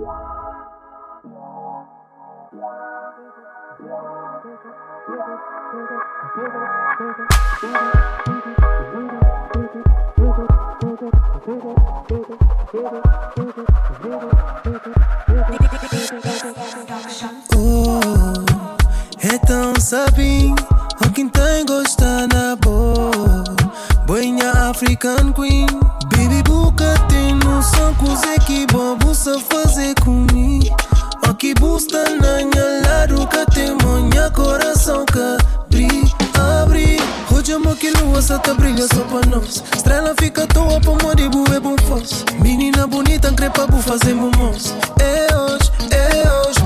Oh, então sabem a quem tem gosta na boa. African Queen, baby buca tem noção que bobo sa fazer comigo. Aqui busta na minha lado que tem minha coração que abre. Hoje amo que lua só tá brilha só pra nós. Estrela fica à toa pra morrer, é bom fosse. Menina bonita, crepa, bu fazer moço. É hoje, é hoje.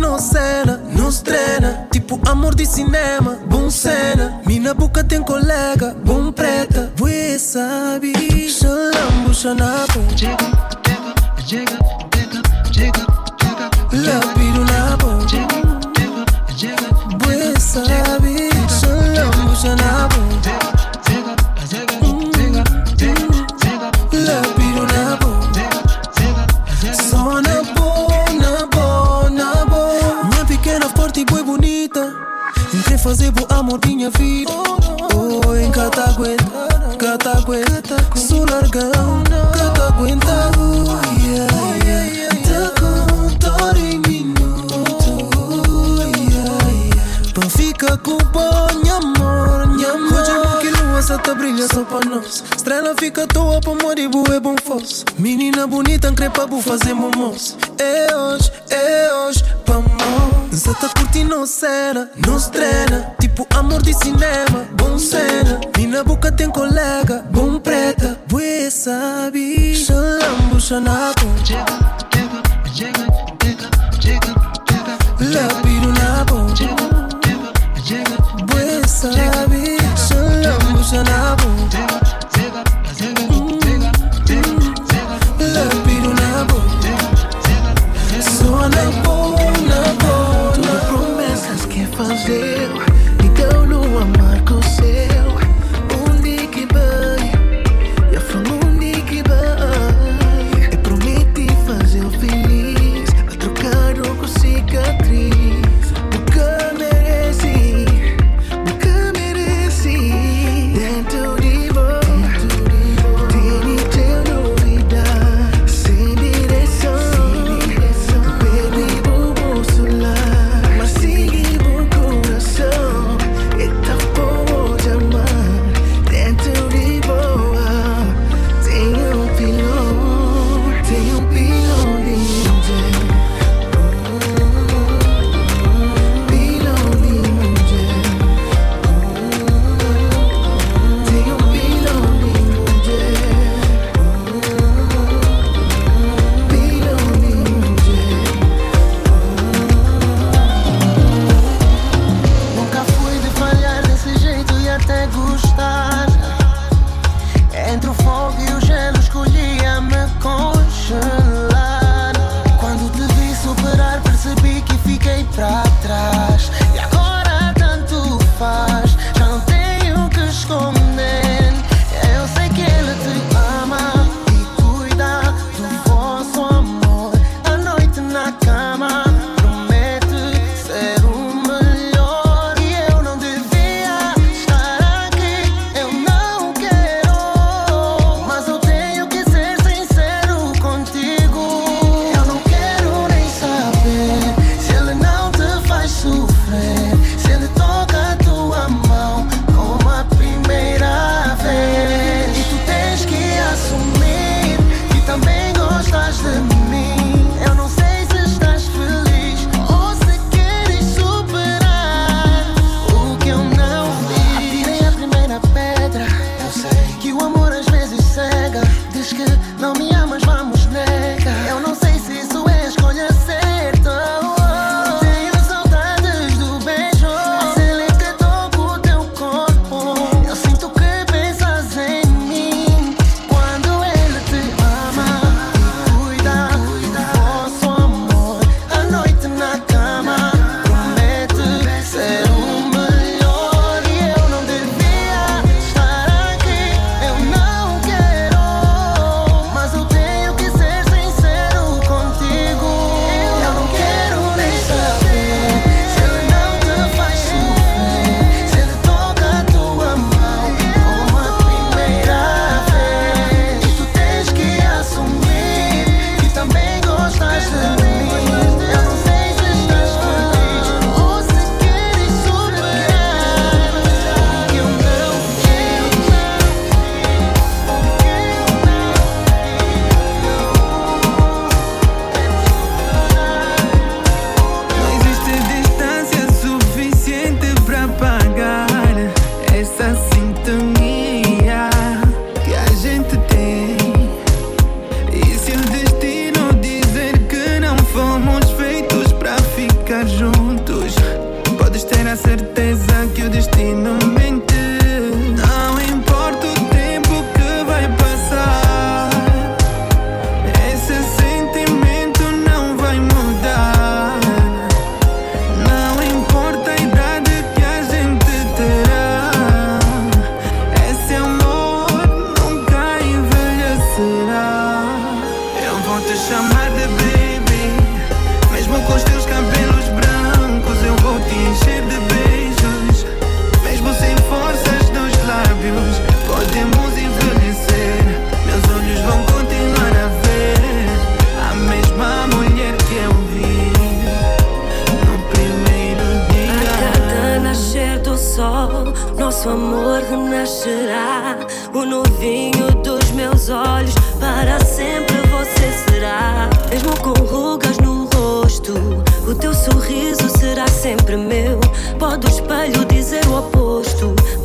Só tá curtindo cena, nos treina. Tipo amor de cinema, bom cena. Mina boca tem colega, bom preta. Você sabe, xalambu, xanapo. Chega, chega, chega, chega, chega, Lapido na boca. chega, chega, sabe, xalambu, xanapo. chega, pequena, forte e boa bonita. Entrei fazer bom amor minha vida. Oh, em cataguenta, cataguenta. Sou largão, cataguenta. Oh, yeah, yeah. Tá com dor em minuto. Oh, yeah, yeah. Pra ficar com bom, minha amor, minha amor. Hoje tá brilha só pra nós. Estrela fica à toa pra morrer, bu é bom fosse. Menina bonita, crepa, bu fazer moço. É hoje, é hoje, vamos. Zé tá curtindo cena, nos treina. Tipo amor de cinema, bom cena. Mina boca tem colega, bom preta. Você sabe, xalambu, xanapo. chega, chega, chega, chega, chega, Lapido na boca. chega,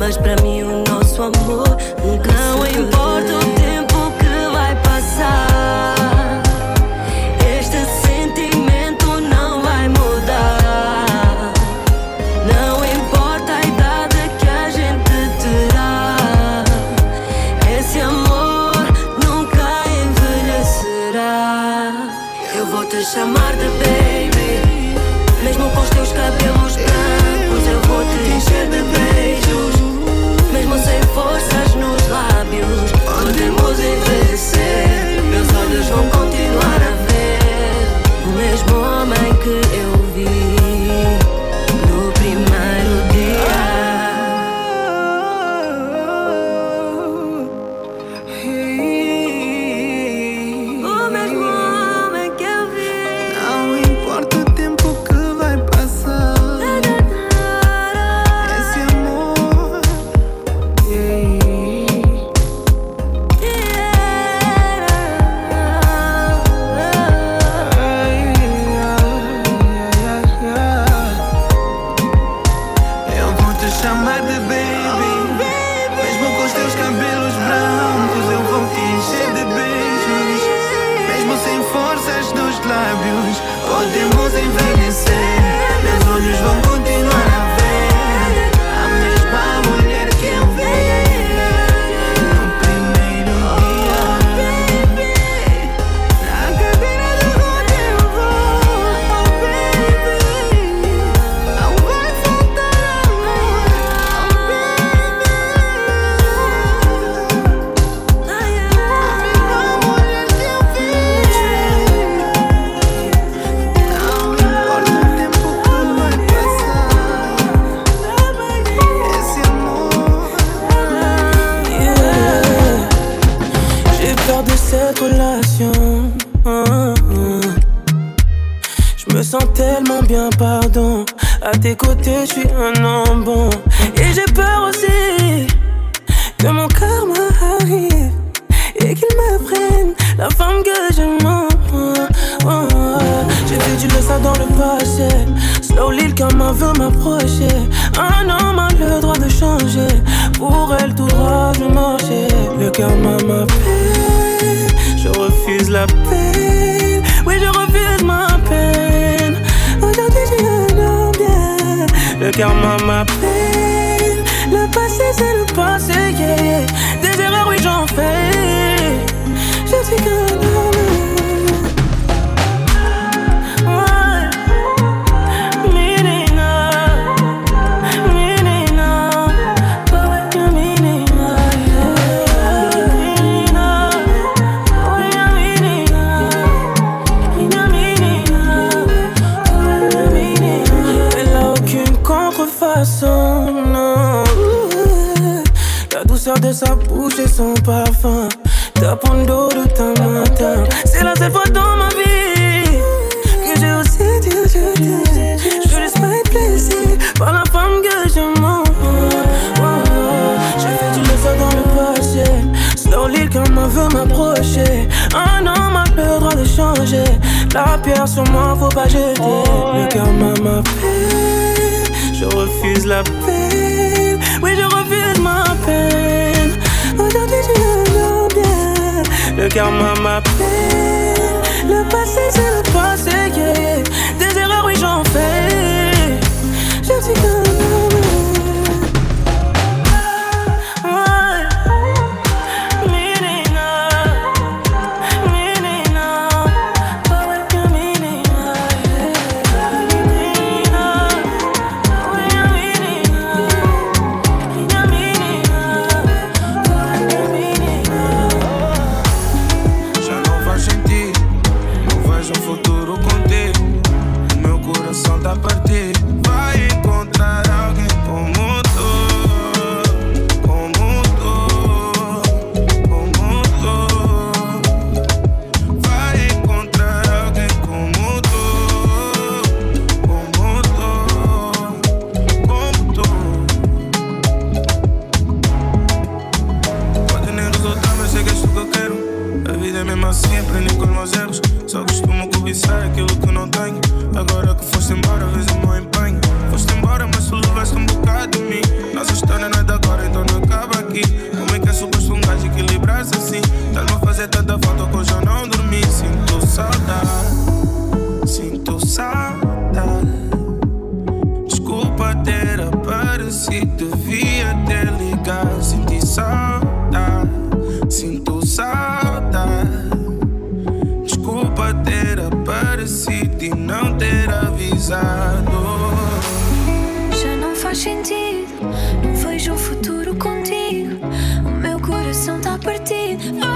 voz pra mim forças nos lábios, podemos envelhecer. ser coração tá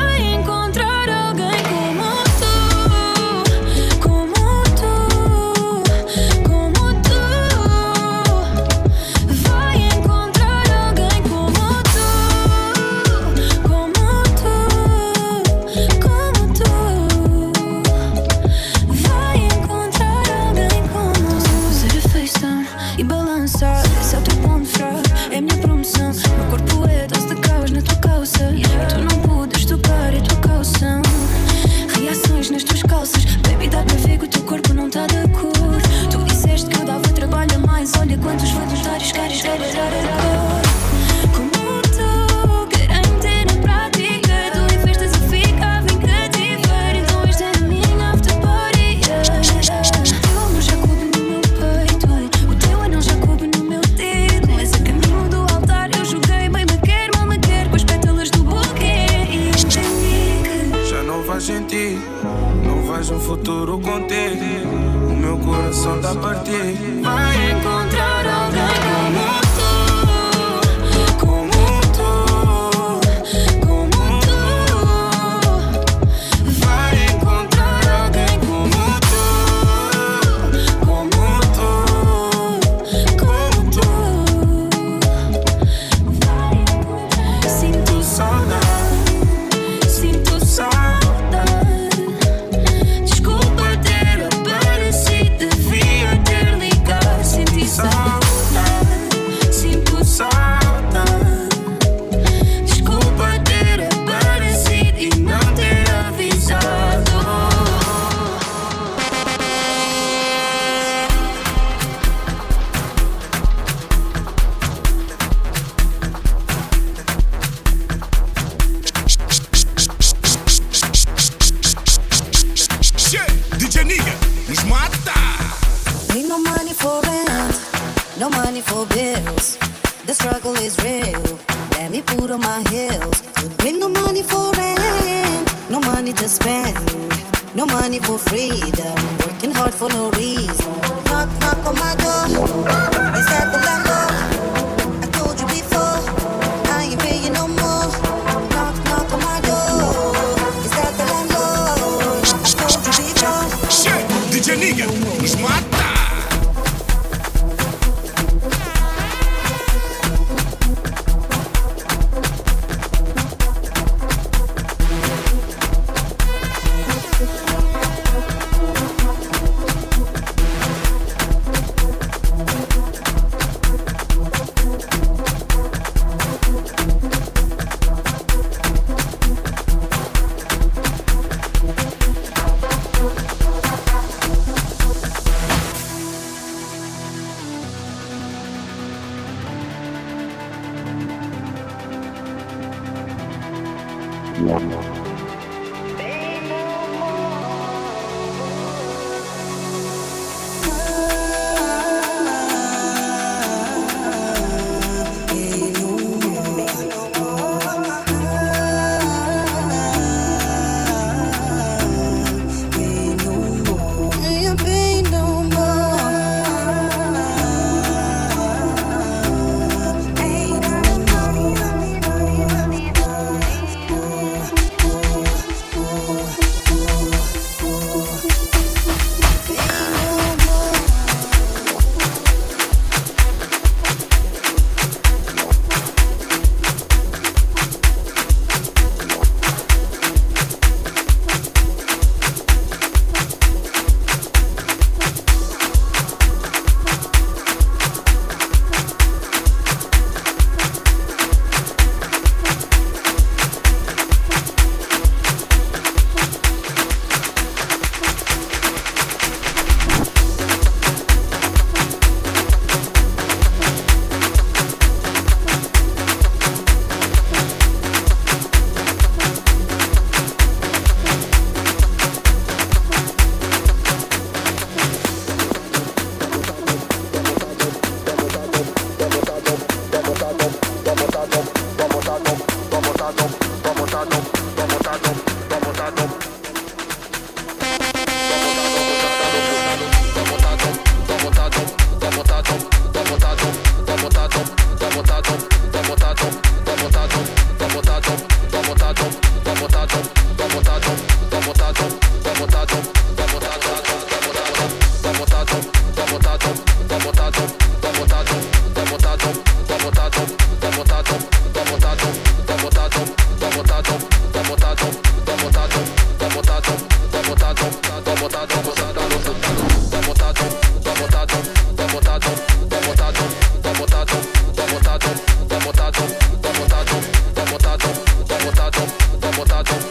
what I don't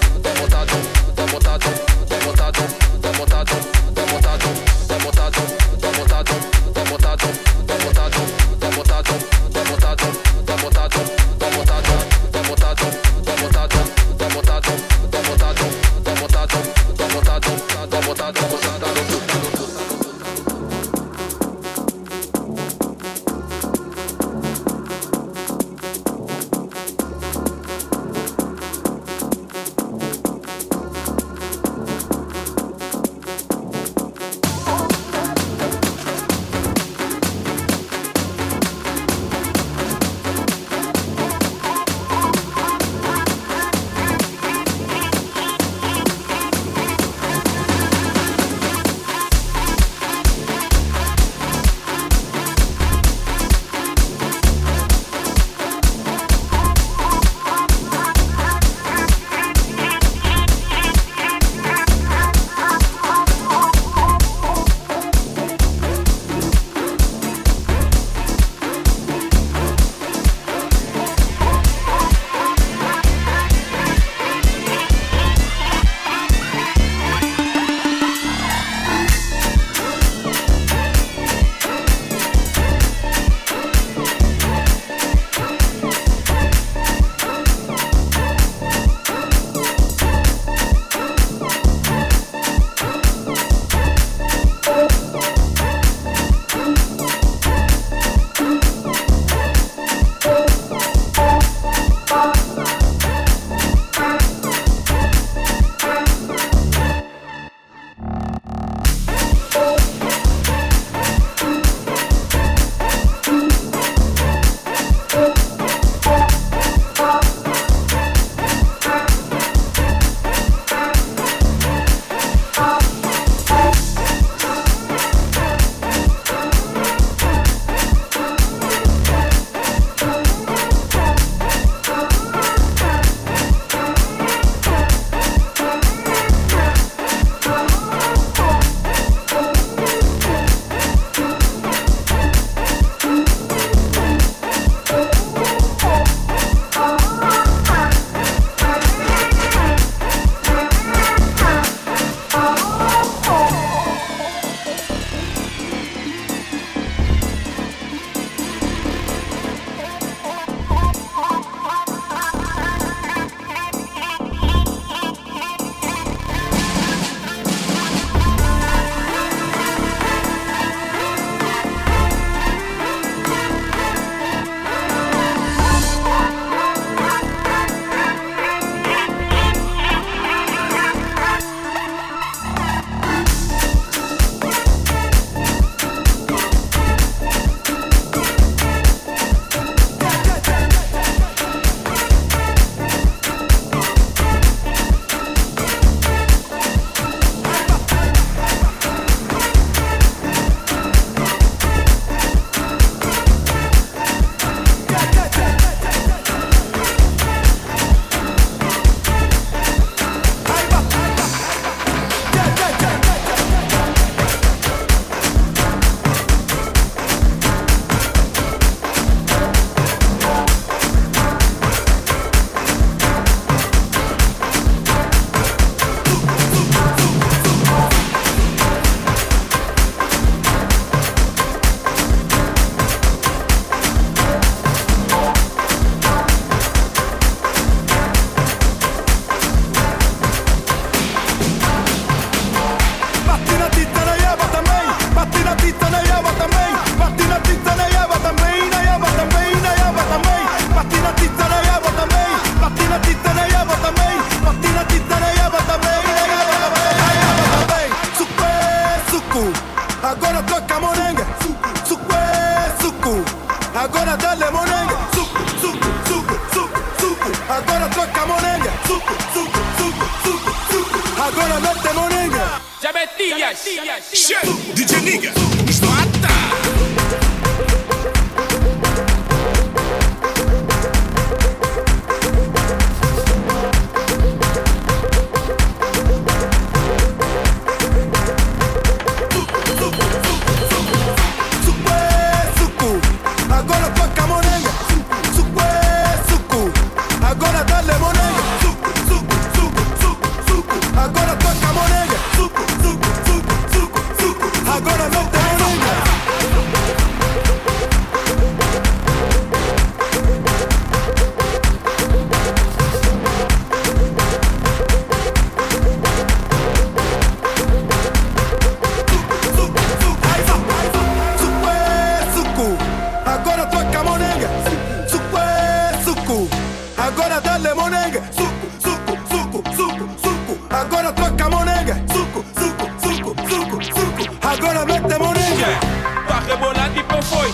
toca monenga. Suco, suco, suco, suco, suco. Agora mete monenga. Tá rebolado tipo, e pão foi.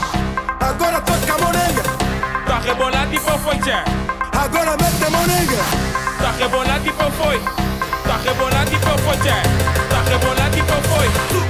Agora toca monenga. Tá rebolado tipo, e pão foi, tchê. Agora mete monenga. Tá rebolado tipo, e pão foi. Tá rebolado e pão foi, tchê. Tá rebolado e pão foi.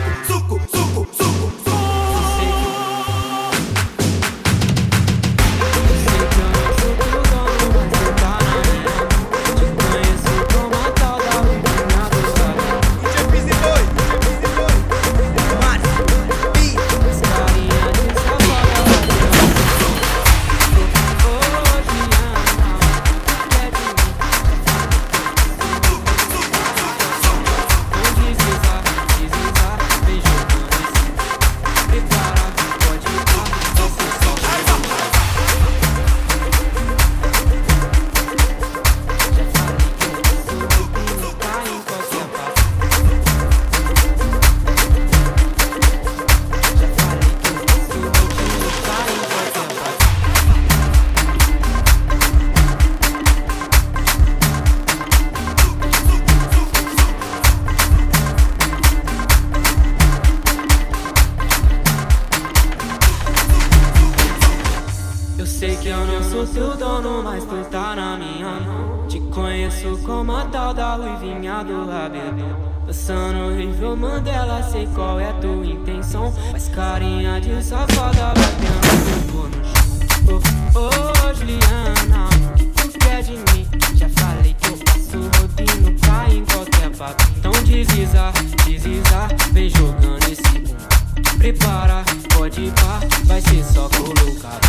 Eu sei que eu não sou teu dono, mas tu tá na minha mão. Te conheço como a tal da ruivinha do rabelo. Passando horrível Mandela, sei qual é tua intenção. Mas carinha de safada batendo tudo no chão. Oh, oh, Juliana, o tu quer de mim? Já falei que eu passo rodinho pra em qualquer papo. Então desliza, desliza, vem jogando esse bum. Prepara, pode ir pá, vai ser só colocar.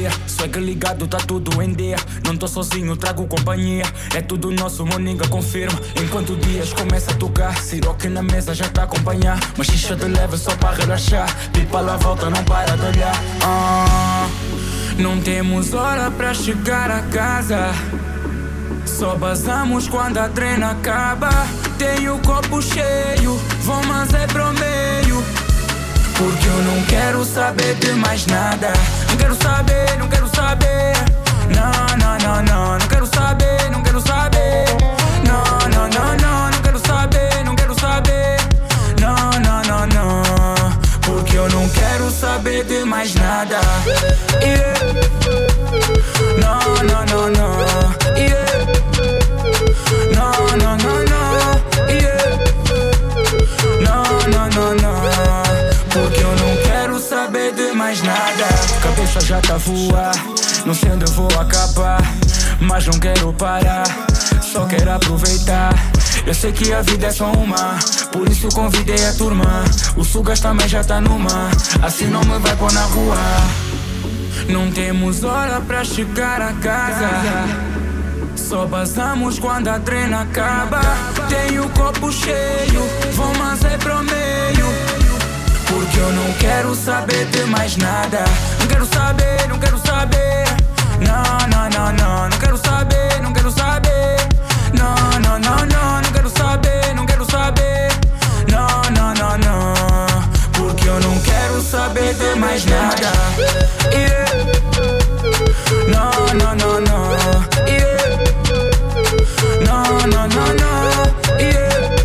Fé, swag ligado, tá tudo em dia. Não tô sozinho, trago companhia. É tudo nosso, moninga confirma. Enquanto dias começa a tocar, Siroque na mesa já tá a acompanhar. Mas xixa de leve só para relaxar. Pipa lá volta, não para de olhar. Ah, não temos hora pra chegar a casa. Só basamos quando a treina acaba. Tenho o copo cheio, vou mas é pro meio. Porque eu não quero saber de mais nada. Quero saber, não quero saber. Tá voar. Não sei onde eu vou acabar. Mas não quero parar. Só quero aproveitar. Eu sei que a vida é só uma. Por isso convidei a turma. O Sugas também já tá numa. Assim não me vai pôr na rua. Não temos hora pra chegar a casa. Só basamos quando a treina acaba. Tenho o copo cheio, vou mas é pro meio. Porque eu não quero saber de mais nada. Não quero saber, não quero saber. Não, não, não, não. Não quero saber, não quero saber. Não, não, não, não. Não quero saber, não quero saber. Não, não, não, não. Porque eu não quero saber de mais nada. Não, não, não, não. Não, não, não, não. Yeah.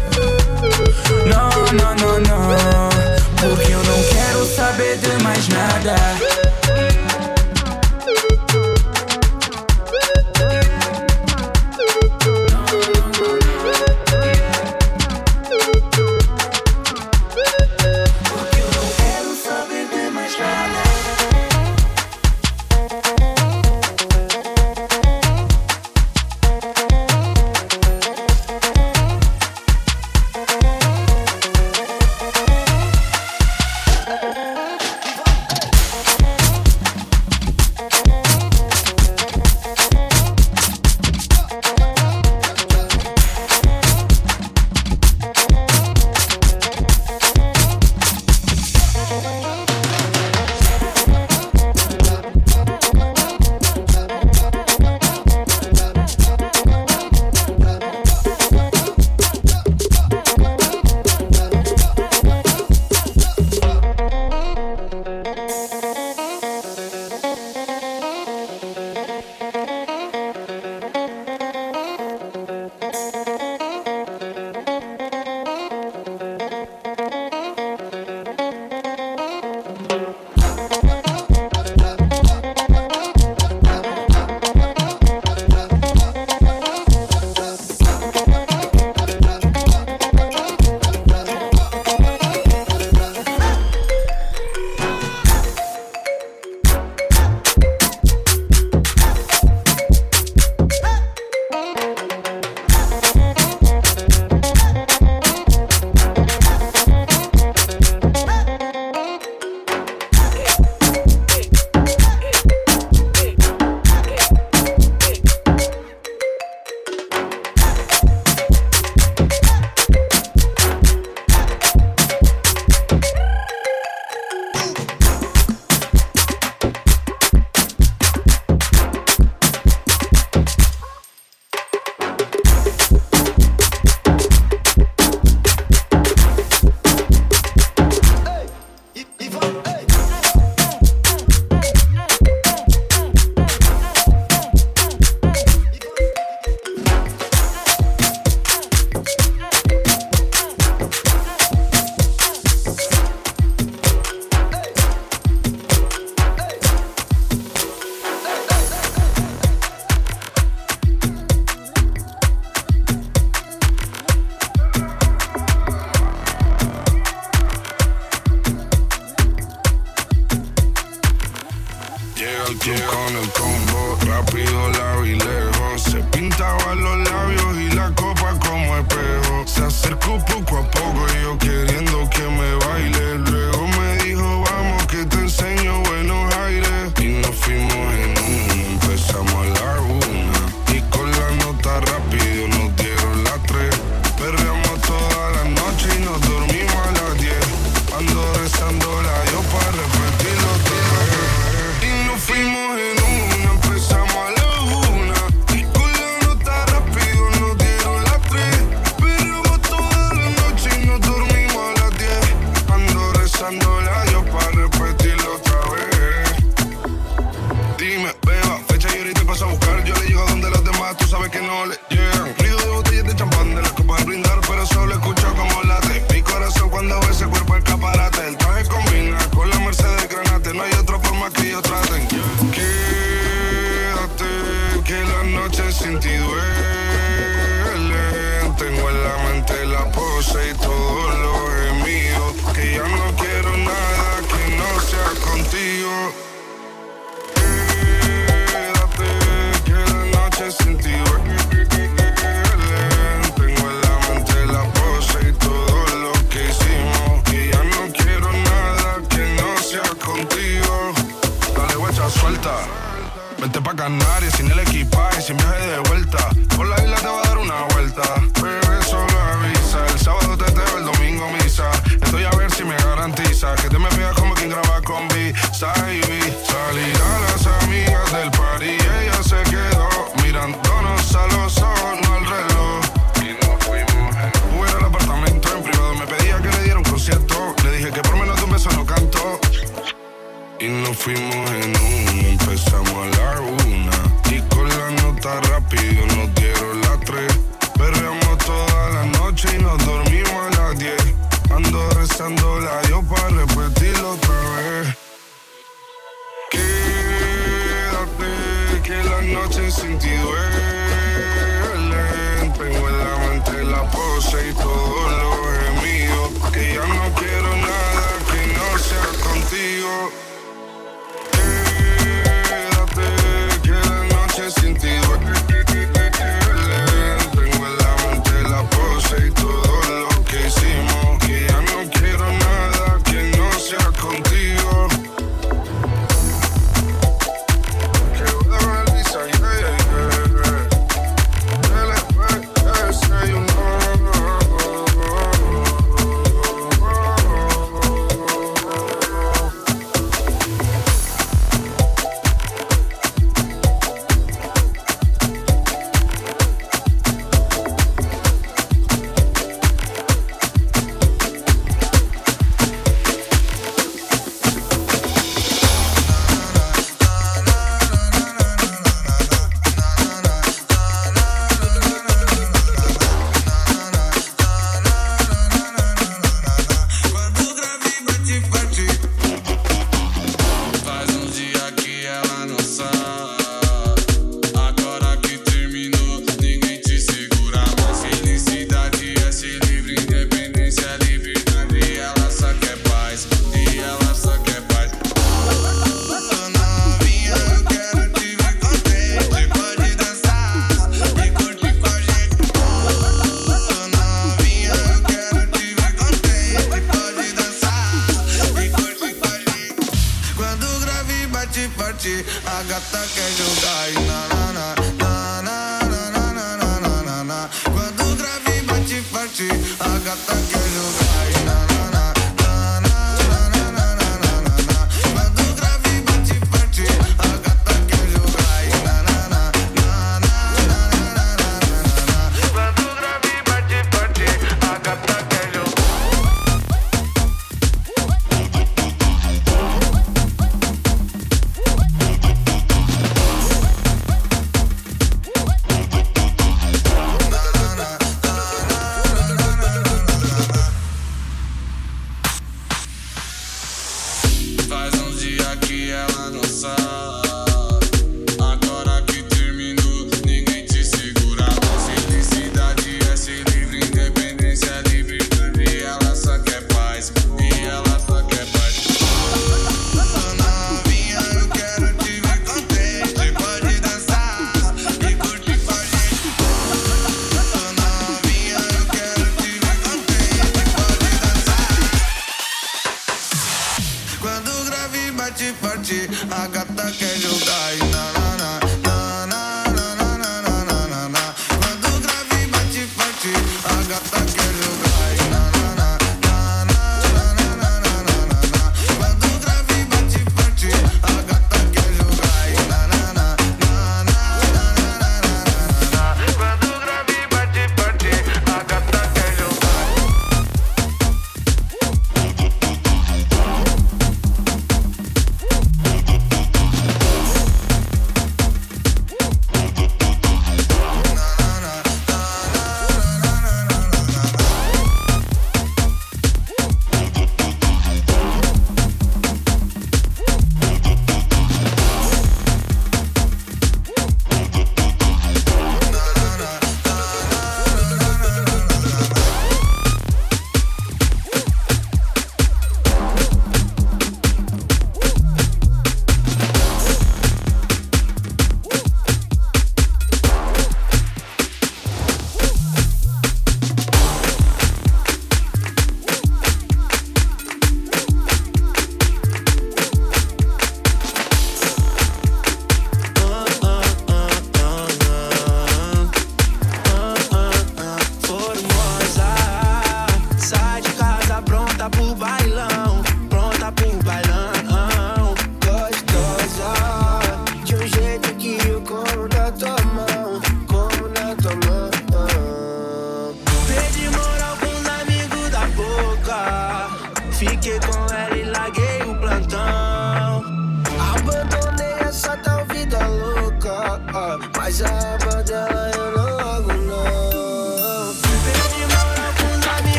al club con el combo, rápido la vi lejos. Se pintaba los labios y la copa como espejo. Se acercó poco a poco y yo queriendo que me baile luego